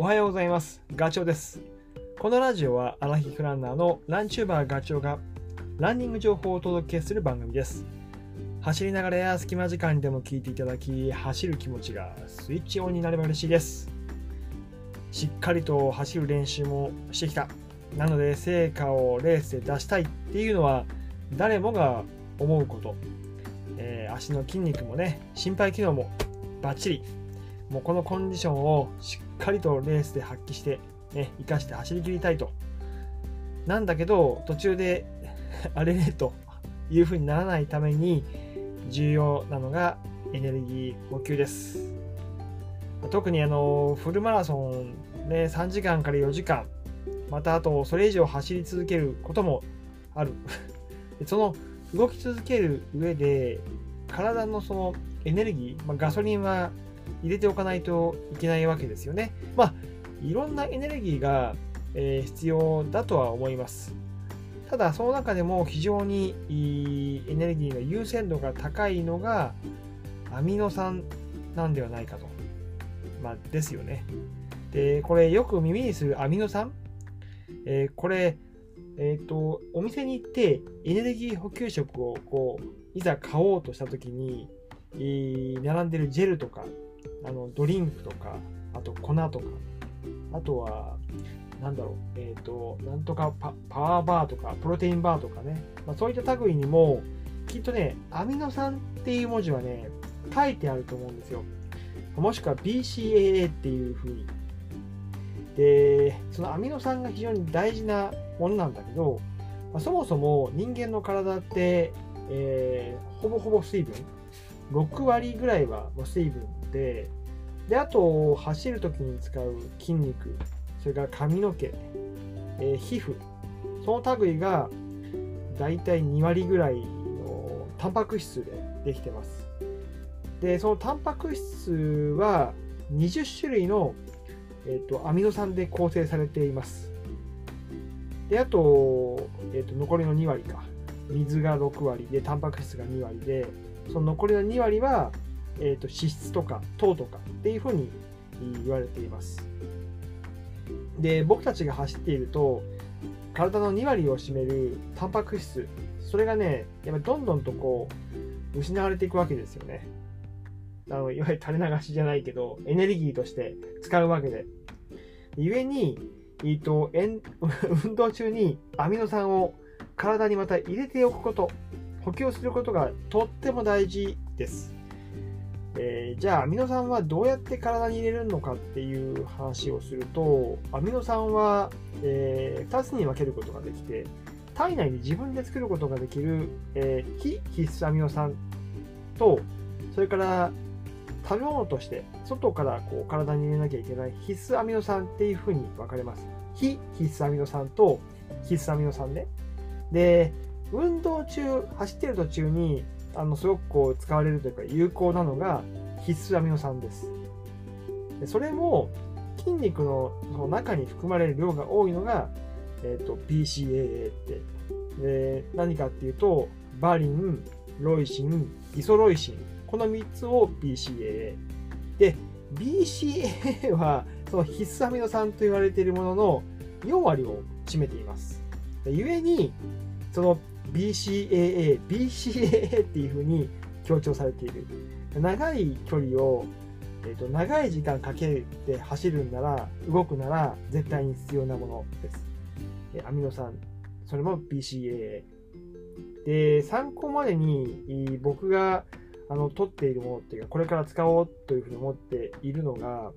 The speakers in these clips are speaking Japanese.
おはようございます。ガチョウです。このラジオはアラヒフランナーのランチューバーガチョウがランニング情報をお届けする番組です。走りながらや隙間時間にでも聞いていただき、走る気持ちがスイッチオンになれば嬉しいです。しっかりと走る練習もしてきた。なので成果をレースで出したいっていうのは誰もが思うこと。えー足の筋肉もね、心肺機能もバッチリ。もうこのコンディションをしっかりとレースで発揮して、ね、生かして走り切りたいと。なんだけど、途中で あれれという風にならないために重要なのがエネルギー補給です。特にあのフルマラソン、ね、3時間から4時間、またあとそれ以上走り続けることもある。その動き続ける上で体のそのエネルギー、まあ、ガソリンは入れておかないといけないわけですよね。まあ、いろんなエネルギーが、え必要だとは思います。ただ、その中でも非常にエネルギーの優先度が高いのがアミノ酸なんではないかと。まあ、ですよね。で、これよく耳にするアミノ酸、えーこれ、えっ、と、お店に行ってエネルギー補給食をこう、いざ買おうとしたときに、並んでるジェルとか、あのドリンクとか、あと粉とか、あとは、なんだろう、えっ、と、なんとかパパワーバーとか、プロテインバーとかね、まあ、そういった類にも、きっとね、アミノ酸っていう文字はね、書いてあると思うんですよ。もしくは BCAA っていう風に。で、そのアミノ酸が非常に大事なものなんだけど、まあそもそも人間の体って、えーほぼほぼ水分、6割ぐらいは水分で、で、あと、走るときに使う筋肉、それから髪の毛、えー皮膚、その類がだいたい2割ぐらいのタンパク質でできてます。で、そのタンパク質は20種類の、えー、とアミノ酸で構成されています。で、あと、えー、と残りの2割か。水が6割で、タンパク質が2割で、その残りの2割は、えー、と脂質とか糖とかっていうふうに言われています。で、僕たちが走っていると、体の2割を占めるタンパク質、それがね、やっぱどんどんとこう、失われていくわけですよね。あのいわゆる垂れ流しじゃないけど、エネルギーとして使うわけで。ゆえに、えっと、運動中にアミノ酸を体にまた入れておくこと、補給することがとっても大事です。えーじゃあアミノ酸はどうやって体に入れるのかっていう話をするとアミノ酸は、え2つに分けることができて体内で自分で作ることができる、えー非必須アミノ酸とそれから食べ物として外からこう体に入れなきゃいけない必須アミノ酸っていうふうに分かれます。非必須アミノ酸と必須アミノ酸ね。で運動中走ってる途中にあのすごくこう使われるというか有効なのが必須アミノ酸です。でそれも筋肉のその中に含まれる量が多いのが、えー、と BCAA って。で何かっていうとバリンロイシンイソロイシン。この3つを BCAA で BCAA はその必須アミノ酸と言われているものの4割を占めています。ゆえにその BCAA、BCAA っていうふうに強調されている。長い距離を、えー、と長い時間かけて走るんなら、動くなら絶対に必要なものです。えアミノ酸、それも BCAA。で、参考までに僕があの取っているものっていうか、これから使おうというふうに思っているのが、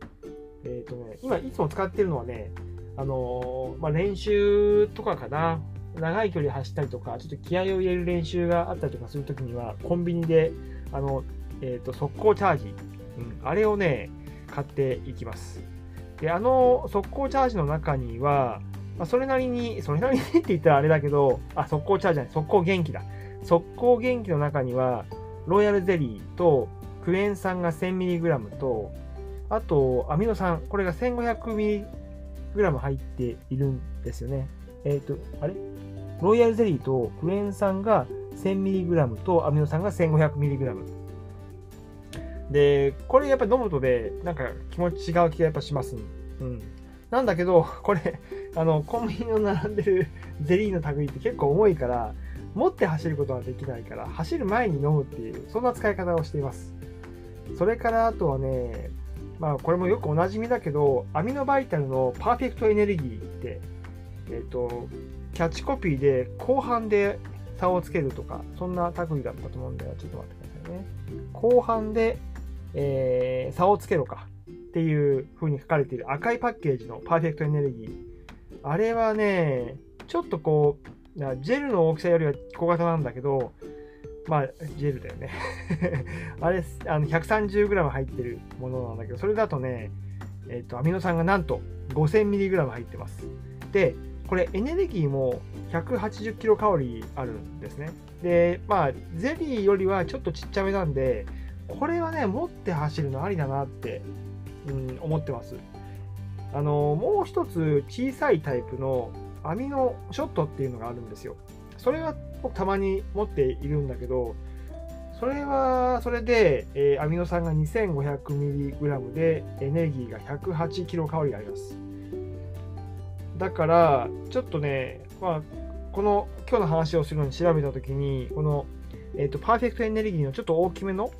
えっ、とね、今いつも使ってるのはね、あのーまあ、練習とかかな。長い距離走ったりとか、ちょっと気合を入れる練習があったりとかするときには、コンビニで、あの、えっ、と、速攻チャージ、うん、あれをね、買っていきます。で、あの速攻チャージの中には、まあ、それなりに、それなりにって言ったらあれだけど、あ、速攻チャージじゃない、速攻元気だ。速攻元気の中には、ロイヤルゼリーと、クエン酸が 1000mg と、あと、アミノ酸、これが 1500mg 入っているんですよね。えっ、と、あれ？ロイヤルゼリーとクエン酸が 1000mg とアミノ酸が 1500mg。で、これやっぱ飲むとで、なんか気持ち違う気がやっぱします。うん。なんだけど、これ、あの、コンビニの並んでるゼリーの類って結構重いから、持って走ることはできないから、走る前に飲むっていう、そんな使い方をしています。それからあとはね、まあこれもよくおなじみだけど、アミノバイタルのパーフェクトエネルギーって、えっ、ー、と、キャッチコピーで後半で差をつけるとか、そんな類だったと思うんだよ。ちょっと待ってくださいね。後半で、えー、差をつけろかっていう風に書かれている赤いパッケージのパーフェクトエネルギー。あれはね、ちょっとこう、ジェルの大きさよりは小型なんだけど、まあ、ジェルだよね あれ、あの 130g 入ってるものなんだけど、それだとね、えっ、ー、と、アミノ酸がなんと 5000mg 入ってます。で、これエネルギーも180キロカロリーあるんですね。で、まあ、ゼリーよりはちょっとちっちゃめなんで、これはね、持って走るのありだなって、うん、思ってます。あの、もう一つ小さいタイプのアミノショットっていうのがあるんですよ。それはたまに持っているんだけど、それはそれで、えー、アミノ酸が 2500mg でエネルギーが 108kcal あります。だから、ちょっとね、まあ、この今日の話をするのに調べたときに、この、えーと、パーフェクトエネルギーのちょっと大きめの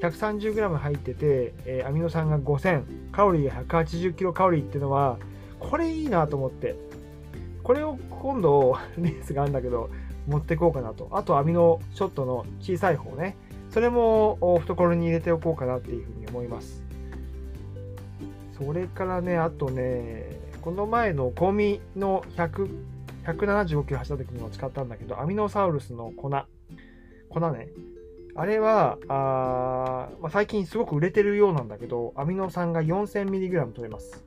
130g 入ってて、えー、アミノ酸が5000、カロリーが 180kcal っていうのは、これいいなと思って、これを今度 レースがあるんだけど、持ってこうかなと。あとアミノショットの小さい方ね。それも懐に入れておこうかなっていうふうに思います。それからね、あとね、この前のコミの100 175キロ走った時にも使ったんだけど、アミノサウルスの粉。粉ね。あれは、あまあ、最近すごく売れてるようなんだけど、アミノ酸が 4000mg 取れます。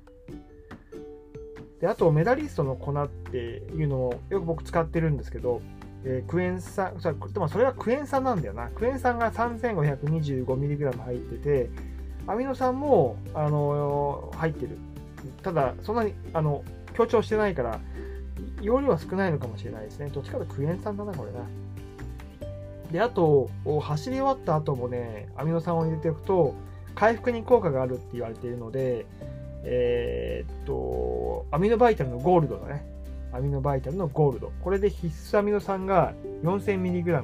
で、あとメダリストの粉っていうのをよく僕使ってるんですけど、えー、クエン酸、でもそれはクエン酸なんだよな。クエン酸が 3525mg 入ってて、アミノ酸も、あのー、入ってる。ただ、そんなにあの強調してないから、容量は少ないのかもしれないですね。どっちかとクエン酸だな、これな。で、あと、走り終わった後もね、アミノ酸を入れておくと、回復に効果があるって言われているので、えー、っと、アミノバイタルのゴールドだね。アミノバイタルのゴールド。これで必須アミノ酸が 4000mg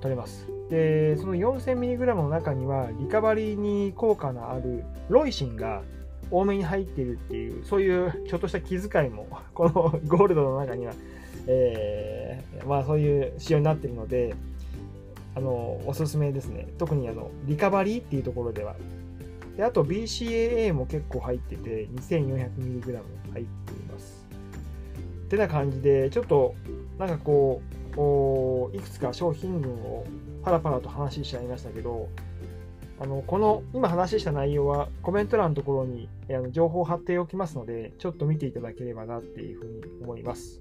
取れます。で、その 4000mg の中には、リカバリーに効果のあるロイシンが多めに入っているっていう、そういうちょっとした気遣いも、このゴールドの中には、えー、まあそういう仕様になっているので、あの、おすすめですね。特にあの、リカバリーっていうところでは、であと BCAA も結構入ってて 2400mg 入っています。ってな感じでちょっとなんかこういくつか商品群をパラパラと話しちゃいましたけどあのこの今話した内容はコメント欄のところにあの情報を貼っておきますのでちょっと見ていただければなっていうふうに思います。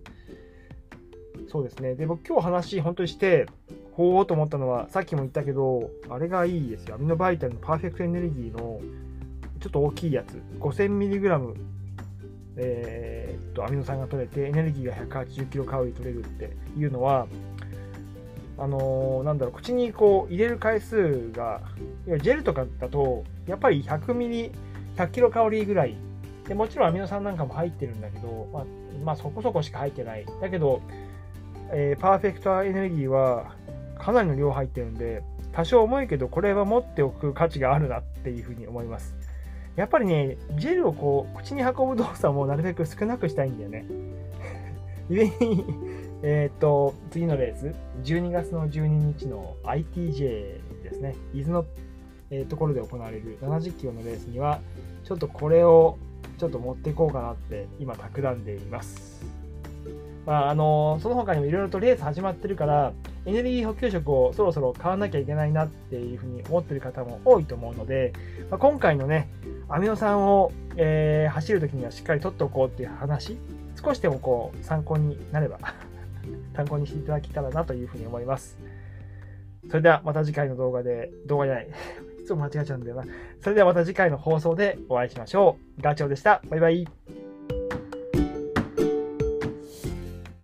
そうですね。で、僕今日話本当にしてほうと思ったのは、さっきも言ったけど、あれがいいですよ。アミノバイタルのパーフェクトエネルギーのちょっと大きいやつ。5000mg、えー、っと、アミノ酸が取れて、エネルギーが180キロカロリー取れるっていうのは、あのー、なんだろう、口にこう入れる回数が、ジェルとかだと、やっぱり100ミリ、100キロカロリーぐらい。でもちろんアミノ酸なんかも入ってるんだけど、まあ、まあ、そこそこしか入ってない。だけど、えー、パーフェクトエネルギーはかなりの量入ってるんで、多少重いけど、これは持っておく価値があるなっていうふうに思います。やっぱりね、ジェルをこう、口に運ぶ動作もなるべく少なくしたいんだよね。故に、えっと、次のレース、12月の12日の ITJ ですね、伊豆の、えー、ところで行われる70キロのレースには、ちょっとこれをちょっと持っていこうかなって今企んでいます。まあ、あのその他にもいろいろとレース始まってるから、エネルギー補給食をそろそろ買わなきゃいけないなっていうふうに思ってる方も多いと思うので、まあ、今回のね、アミノ酸を、えー、走るときにはしっかり取っておこうっていう話、少しでもこう参考になれば参考にしていただけたらなというふうに思います。それではまた次回の動画で、動画じゃない、いつも間違えちゃうんだよな。それではまた次回の放送でお会いしましょう。ガチョウでした。バイバイ。